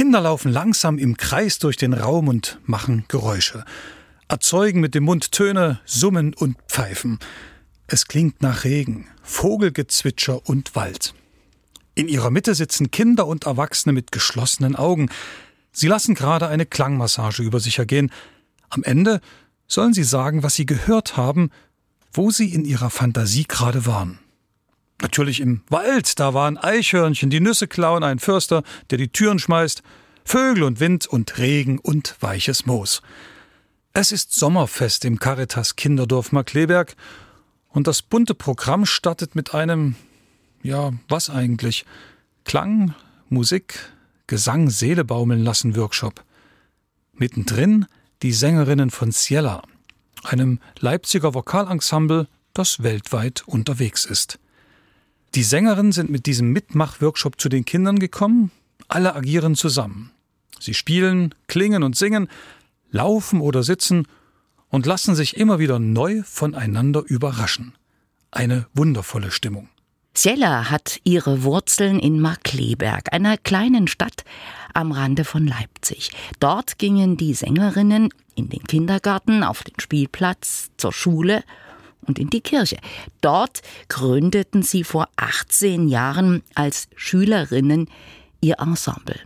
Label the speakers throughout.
Speaker 1: Kinder laufen langsam im Kreis durch den Raum und machen Geräusche, erzeugen mit dem Mund Töne, summen und pfeifen. Es klingt nach Regen, Vogelgezwitscher und Wald. In ihrer Mitte sitzen Kinder und Erwachsene mit geschlossenen Augen. Sie lassen gerade eine Klangmassage über sich ergehen. Am Ende sollen sie sagen, was sie gehört haben, wo sie in ihrer Fantasie gerade waren. Natürlich im Wald, da waren Eichhörnchen, die Nüsse klauen, ein Förster, der die Türen schmeißt, Vögel und Wind und Regen und weiches Moos. Es ist Sommerfest im Caritas Kinderdorf Markleberg und das bunte Programm startet mit einem, ja, was eigentlich? Klang, Musik, Gesang, Seele baumeln lassen Workshop. Mittendrin die Sängerinnen von Ciela, einem Leipziger Vokalensemble, das weltweit unterwegs ist. Die Sängerinnen sind mit diesem Mitmach-Workshop zu den Kindern gekommen. Alle agieren zusammen. Sie spielen, klingen und singen, laufen oder sitzen und lassen sich immer wieder neu voneinander überraschen. Eine wundervolle Stimmung.
Speaker 2: Cella hat ihre Wurzeln in Markleberg, einer kleinen Stadt am Rande von Leipzig. Dort gingen die Sängerinnen in den Kindergarten, auf den Spielplatz, zur Schule und in die Kirche. Dort gründeten sie vor 18 Jahren als Schülerinnen ihr Ensemble.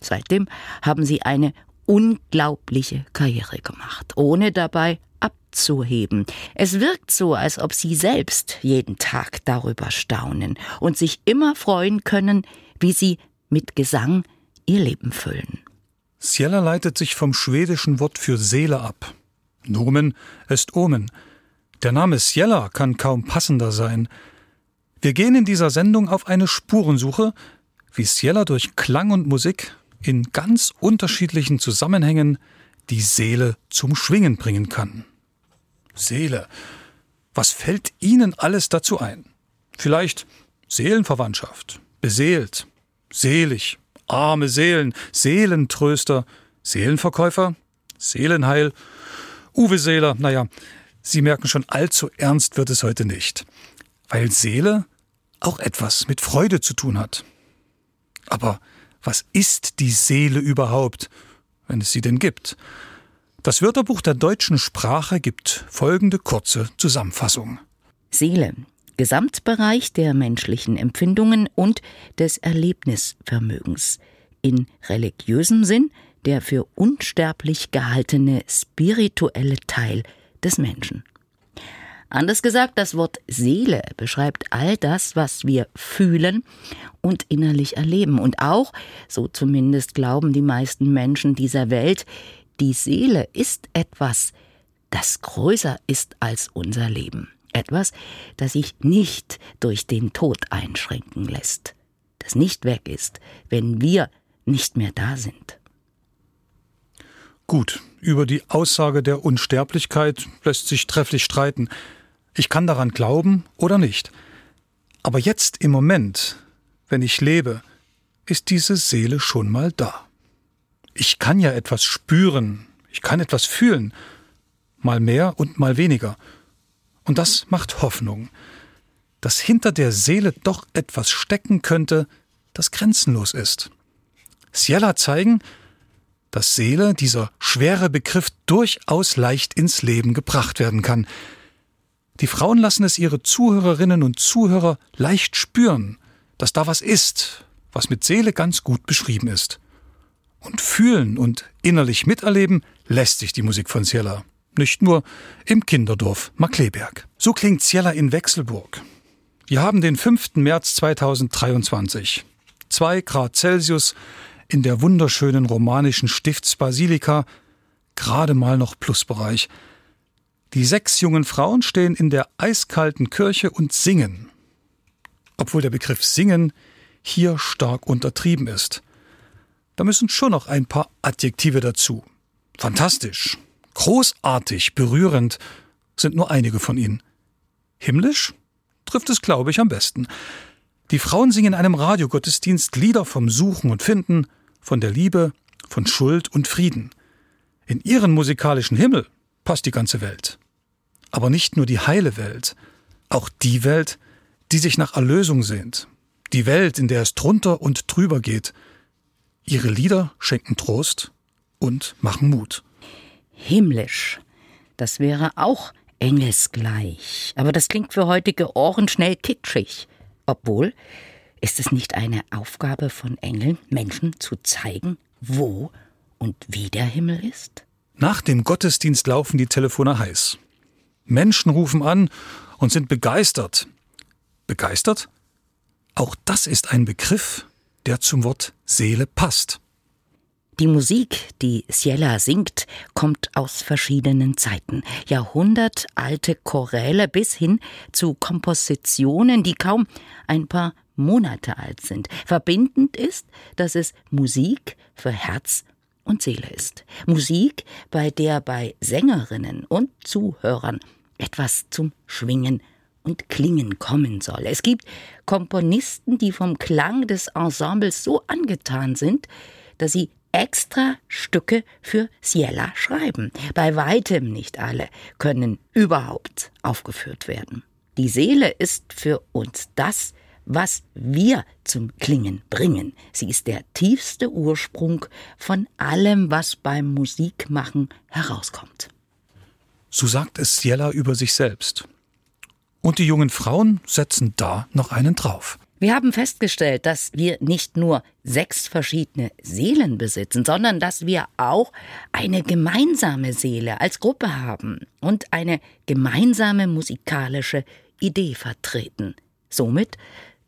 Speaker 2: Seitdem haben sie eine unglaubliche Karriere gemacht, ohne dabei abzuheben. Es wirkt so, als ob sie selbst jeden Tag darüber staunen und sich immer freuen können, wie sie mit Gesang ihr Leben füllen.
Speaker 1: Ciela leitet sich vom schwedischen Wort für Seele ab. Nomen ist Omen. Der Name Ciela kann kaum passender sein. Wir gehen in dieser Sendung auf eine Spurensuche, wie Ciela durch Klang und Musik in ganz unterschiedlichen Zusammenhängen die Seele zum Schwingen bringen kann. Seele. Was fällt Ihnen alles dazu ein? Vielleicht Seelenverwandtschaft, beseelt, selig, arme Seelen, Seelentröster, Seelenverkäufer, Seelenheil, Uwe Seeler, naja, Sie merken schon, allzu ernst wird es heute nicht, weil Seele auch etwas mit Freude zu tun hat. Aber was ist die Seele überhaupt, wenn es sie denn gibt? Das Wörterbuch der deutschen Sprache gibt folgende kurze Zusammenfassung.
Speaker 2: Seele, Gesamtbereich der menschlichen Empfindungen und des Erlebnisvermögens. In religiösem Sinn der für unsterblich gehaltene spirituelle Teil des Menschen. Anders gesagt, das Wort Seele beschreibt all das, was wir fühlen und innerlich erleben. Und auch, so zumindest glauben die meisten Menschen dieser Welt, die Seele ist etwas, das größer ist als unser Leben. Etwas, das sich nicht durch den Tod einschränken lässt. Das nicht weg ist, wenn wir nicht mehr da sind.
Speaker 1: Gut, über die Aussage der Unsterblichkeit lässt sich trefflich streiten. Ich kann daran glauben oder nicht. Aber jetzt im Moment, wenn ich lebe, ist diese Seele schon mal da. Ich kann ja etwas spüren, ich kann etwas fühlen, mal mehr und mal weniger. Und das macht Hoffnung, dass hinter der Seele doch etwas stecken könnte, das grenzenlos ist. Ciela zeigen, dass Seele, dieser schwere Begriff, durchaus leicht ins Leben gebracht werden kann. Die Frauen lassen es ihre Zuhörerinnen und Zuhörer leicht spüren, dass da was ist, was mit Seele ganz gut beschrieben ist. Und fühlen und innerlich miterleben lässt sich die Musik von Ciela. Nicht nur im Kinderdorf Markleberg. So klingt Ciela in Wechselburg. Wir haben den 5. März 2023. Zwei Grad Celsius, in der wunderschönen romanischen Stiftsbasilika gerade mal noch Plusbereich. Die sechs jungen Frauen stehen in der eiskalten Kirche und singen. Obwohl der Begriff singen hier stark untertrieben ist. Da müssen schon noch ein paar Adjektive dazu. Fantastisch, großartig, berührend sind nur einige von ihnen. Himmlisch trifft es, glaube ich, am besten. Die Frauen singen in einem Radiogottesdienst Lieder vom Suchen und Finden, von der Liebe, von Schuld und Frieden. In ihren musikalischen Himmel passt die ganze Welt. Aber nicht nur die heile Welt, auch die Welt, die sich nach Erlösung sehnt, die Welt, in der es drunter und drüber geht. Ihre Lieder schenken Trost und machen Mut.
Speaker 2: Himmlisch. Das wäre auch engelsgleich. Aber das klingt für heutige Ohren schnell kitschig. Obwohl, ist es nicht eine Aufgabe von Engeln, Menschen zu zeigen, wo und wie der Himmel ist?
Speaker 1: Nach dem Gottesdienst laufen die Telefone heiß. Menschen rufen an und sind begeistert. Begeistert? Auch das ist ein Begriff, der zum Wort Seele passt.
Speaker 2: Die Musik, die Ciela singt, kommt aus verschiedenen Zeiten. Jahrhundertalte Choräle bis hin zu Kompositionen, die kaum ein paar Monate alt sind. Verbindend ist, dass es Musik für Herz und Seele ist. Musik, bei der bei Sängerinnen und Zuhörern etwas zum Schwingen und Klingen kommen soll. Es gibt Komponisten, die vom Klang des Ensembles so angetan sind, dass sie extra Stücke für Ciela schreiben. Bei weitem nicht alle können überhaupt aufgeführt werden. Die Seele ist für uns das, was wir zum Klingen bringen. Sie ist der tiefste Ursprung von allem, was beim Musikmachen herauskommt.
Speaker 1: So sagt es Ciela über sich selbst. Und die jungen Frauen setzen da noch einen drauf.
Speaker 2: Wir haben festgestellt, dass wir nicht nur sechs verschiedene Seelen besitzen, sondern dass wir auch eine gemeinsame Seele als Gruppe haben und eine gemeinsame musikalische Idee vertreten. Somit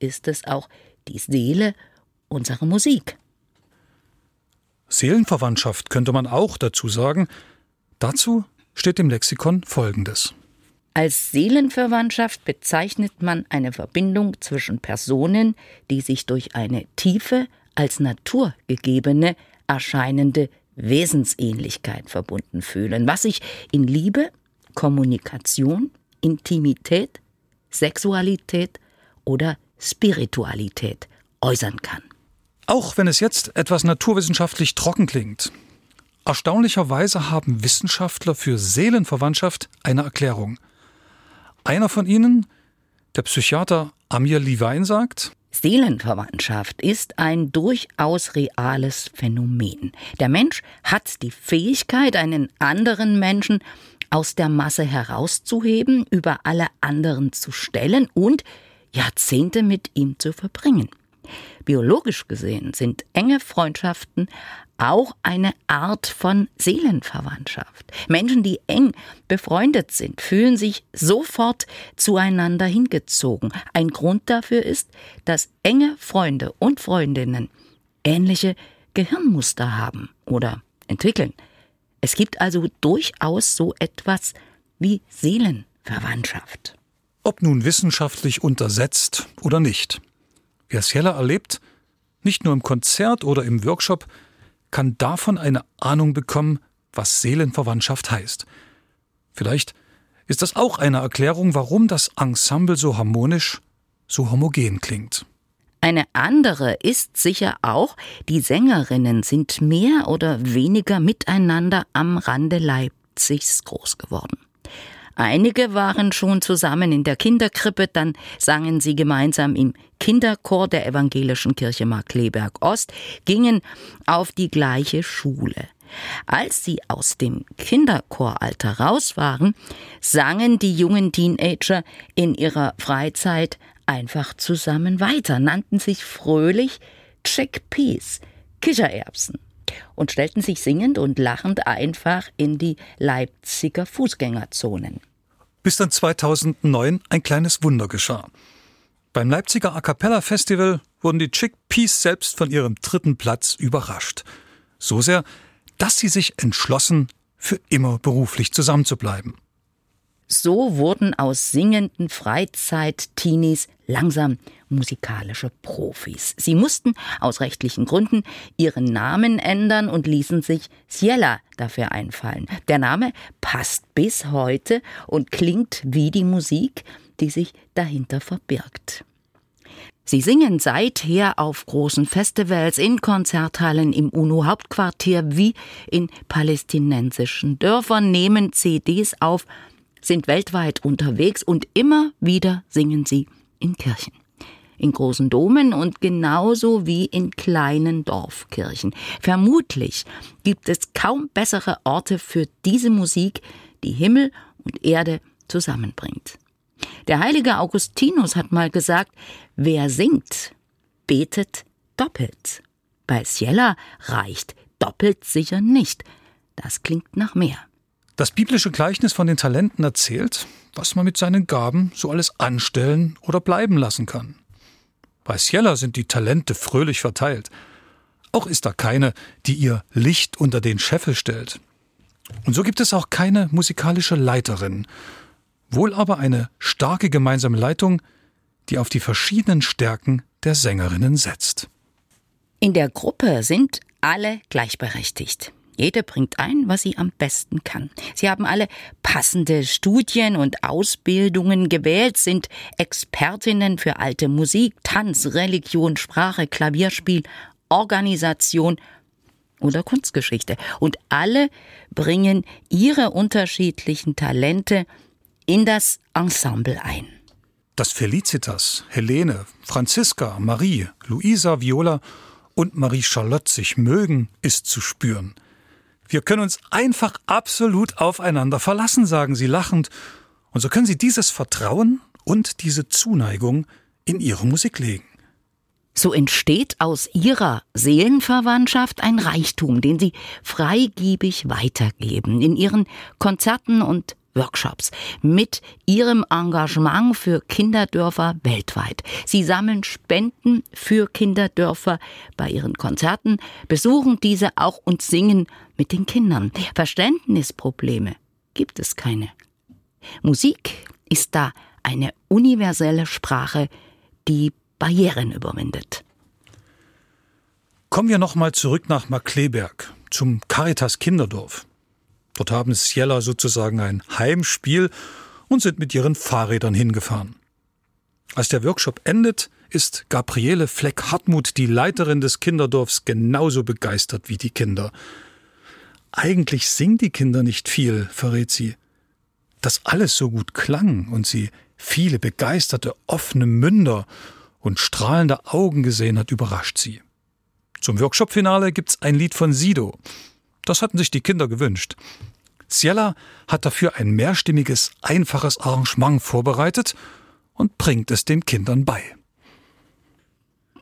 Speaker 2: ist es auch die Seele unserer Musik.
Speaker 1: Seelenverwandtschaft könnte man auch dazu sagen. Dazu steht im Lexikon Folgendes.
Speaker 2: Als Seelenverwandtschaft bezeichnet man eine Verbindung zwischen Personen, die sich durch eine tiefe, als Natur gegebene, erscheinende Wesensähnlichkeit verbunden fühlen, was sich in Liebe, Kommunikation, Intimität, Sexualität oder Spiritualität äußern kann.
Speaker 1: Auch wenn es jetzt etwas naturwissenschaftlich trocken klingt. Erstaunlicherweise haben Wissenschaftler für Seelenverwandtschaft eine Erklärung. Einer von ihnen, der Psychiater Amir Levine, sagt,
Speaker 2: Seelenverwandtschaft ist ein durchaus reales Phänomen. Der Mensch hat die Fähigkeit, einen anderen Menschen aus der Masse herauszuheben, über alle anderen zu stellen und Jahrzehnte mit ihm zu verbringen. Biologisch gesehen sind enge Freundschaften auch eine Art von Seelenverwandtschaft. Menschen, die eng befreundet sind, fühlen sich sofort zueinander hingezogen. Ein Grund dafür ist, dass enge Freunde und Freundinnen ähnliche Gehirnmuster haben oder entwickeln. Es gibt also durchaus so etwas wie Seelenverwandtschaft.
Speaker 1: Ob nun wissenschaftlich untersetzt oder nicht. Wer Ciela erlebt, nicht nur im Konzert oder im Workshop, kann davon eine Ahnung bekommen, was Seelenverwandtschaft heißt. Vielleicht ist das auch eine Erklärung, warum das Ensemble so harmonisch, so homogen klingt.
Speaker 2: Eine andere ist sicher auch, die Sängerinnen sind mehr oder weniger miteinander am Rande Leipzigs groß geworden. Einige waren schon zusammen in der Kinderkrippe, dann sangen sie gemeinsam im Kinderchor der Evangelischen Kirche Markleberg Ost, gingen auf die gleiche Schule. Als sie aus dem Kinderchoralter raus waren, sangen die jungen Teenager in ihrer Freizeit einfach zusammen weiter, nannten sich fröhlich Chickpeas, Kichererbsen und stellten sich singend und lachend einfach in die Leipziger Fußgängerzonen
Speaker 1: bis dann 2009 ein kleines Wunder geschah. Beim Leipziger A Cappella Festival wurden die Chickpeas selbst von ihrem dritten Platz überrascht. So sehr, dass sie sich entschlossen, für immer beruflich zusammenzubleiben.
Speaker 2: So wurden aus singenden Freizeit-Teenies langsam musikalische Profis. Sie mussten aus rechtlichen Gründen ihren Namen ändern und ließen sich Ciela dafür einfallen. Der Name passt bis heute und klingt wie die Musik, die sich dahinter verbirgt. Sie singen seither auf großen Festivals, in Konzerthallen im UNO-Hauptquartier wie in palästinensischen Dörfern, nehmen CDs auf sind weltweit unterwegs und immer wieder singen sie in Kirchen. In großen Domen und genauso wie in kleinen Dorfkirchen. Vermutlich gibt es kaum bessere Orte für diese Musik, die Himmel und Erde zusammenbringt. Der heilige Augustinus hat mal gesagt, wer singt, betet doppelt. Bei Ciela reicht doppelt sicher nicht. Das klingt nach mehr.
Speaker 1: Das biblische Gleichnis von den Talenten erzählt, was man mit seinen Gaben so alles anstellen oder bleiben lassen kann. Bei Ciela sind die Talente fröhlich verteilt. Auch ist da keine, die ihr Licht unter den Scheffel stellt. Und so gibt es auch keine musikalische Leiterin, wohl aber eine starke gemeinsame Leitung, die auf die verschiedenen Stärken der Sängerinnen setzt.
Speaker 2: In der Gruppe sind alle gleichberechtigt. Jede bringt ein, was sie am besten kann. Sie haben alle passende Studien und Ausbildungen gewählt, sind Expertinnen für alte Musik, Tanz, Religion, Sprache, Klavierspiel, Organisation oder Kunstgeschichte. Und alle bringen ihre unterschiedlichen Talente in das Ensemble ein.
Speaker 1: Dass Felicitas, Helene, Franziska, Marie, Luisa, Viola und Marie Charlotte sich mögen, ist zu spüren. Wir können uns einfach absolut aufeinander verlassen, sagen sie lachend. Und so können sie dieses Vertrauen und diese Zuneigung in ihre Musik legen.
Speaker 2: So entsteht aus ihrer Seelenverwandtschaft ein Reichtum, den sie freigiebig weitergeben in ihren Konzerten und Workshops mit ihrem Engagement für Kinderdörfer weltweit. Sie sammeln Spenden für Kinderdörfer bei ihren Konzerten, besuchen diese auch und singen mit den Kindern. Verständnisprobleme gibt es keine. Musik ist da eine universelle Sprache, die Barrieren überwindet.
Speaker 1: Kommen wir nochmal zurück nach Markleberg, zum Caritas Kinderdorf. Dort haben Ciela sozusagen ein Heimspiel und sind mit ihren Fahrrädern hingefahren. Als der Workshop endet, ist Gabriele Fleck-Hartmut, die Leiterin des Kinderdorfs, genauso begeistert wie die Kinder. Eigentlich singen die Kinder nicht viel, verrät sie. Dass alles so gut klang und sie viele begeisterte, offene Münder und strahlende Augen gesehen hat, überrascht sie. Zum Workshop-Finale gibt's ein Lied von Sido. Das hatten sich die Kinder gewünscht. Ciela hat dafür ein mehrstimmiges, einfaches Arrangement vorbereitet und bringt es den Kindern bei.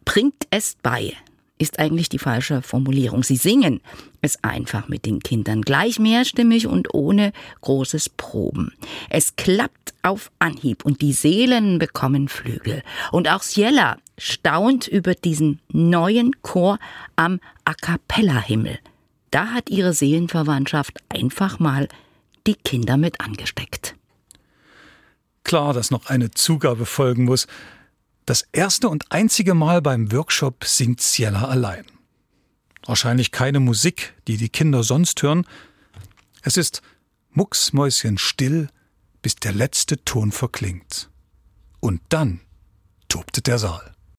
Speaker 2: Bringt es bei ist eigentlich die falsche Formulierung. Sie singen es einfach mit den Kindern, gleich mehrstimmig und ohne großes Proben. Es klappt auf Anhieb und die Seelen bekommen Flügel. Und auch Ciela staunt über diesen neuen Chor am A cappella Himmel. Da hat ihre Seelenverwandtschaft einfach mal die Kinder mit angesteckt.
Speaker 1: Klar, dass noch eine Zugabe folgen muss. Das erste und einzige Mal beim Workshop singt Ciela allein. Wahrscheinlich keine Musik, die die Kinder sonst hören. Es ist mucksmäuschen still, bis der letzte Ton verklingt. Und dann tobte der Saal.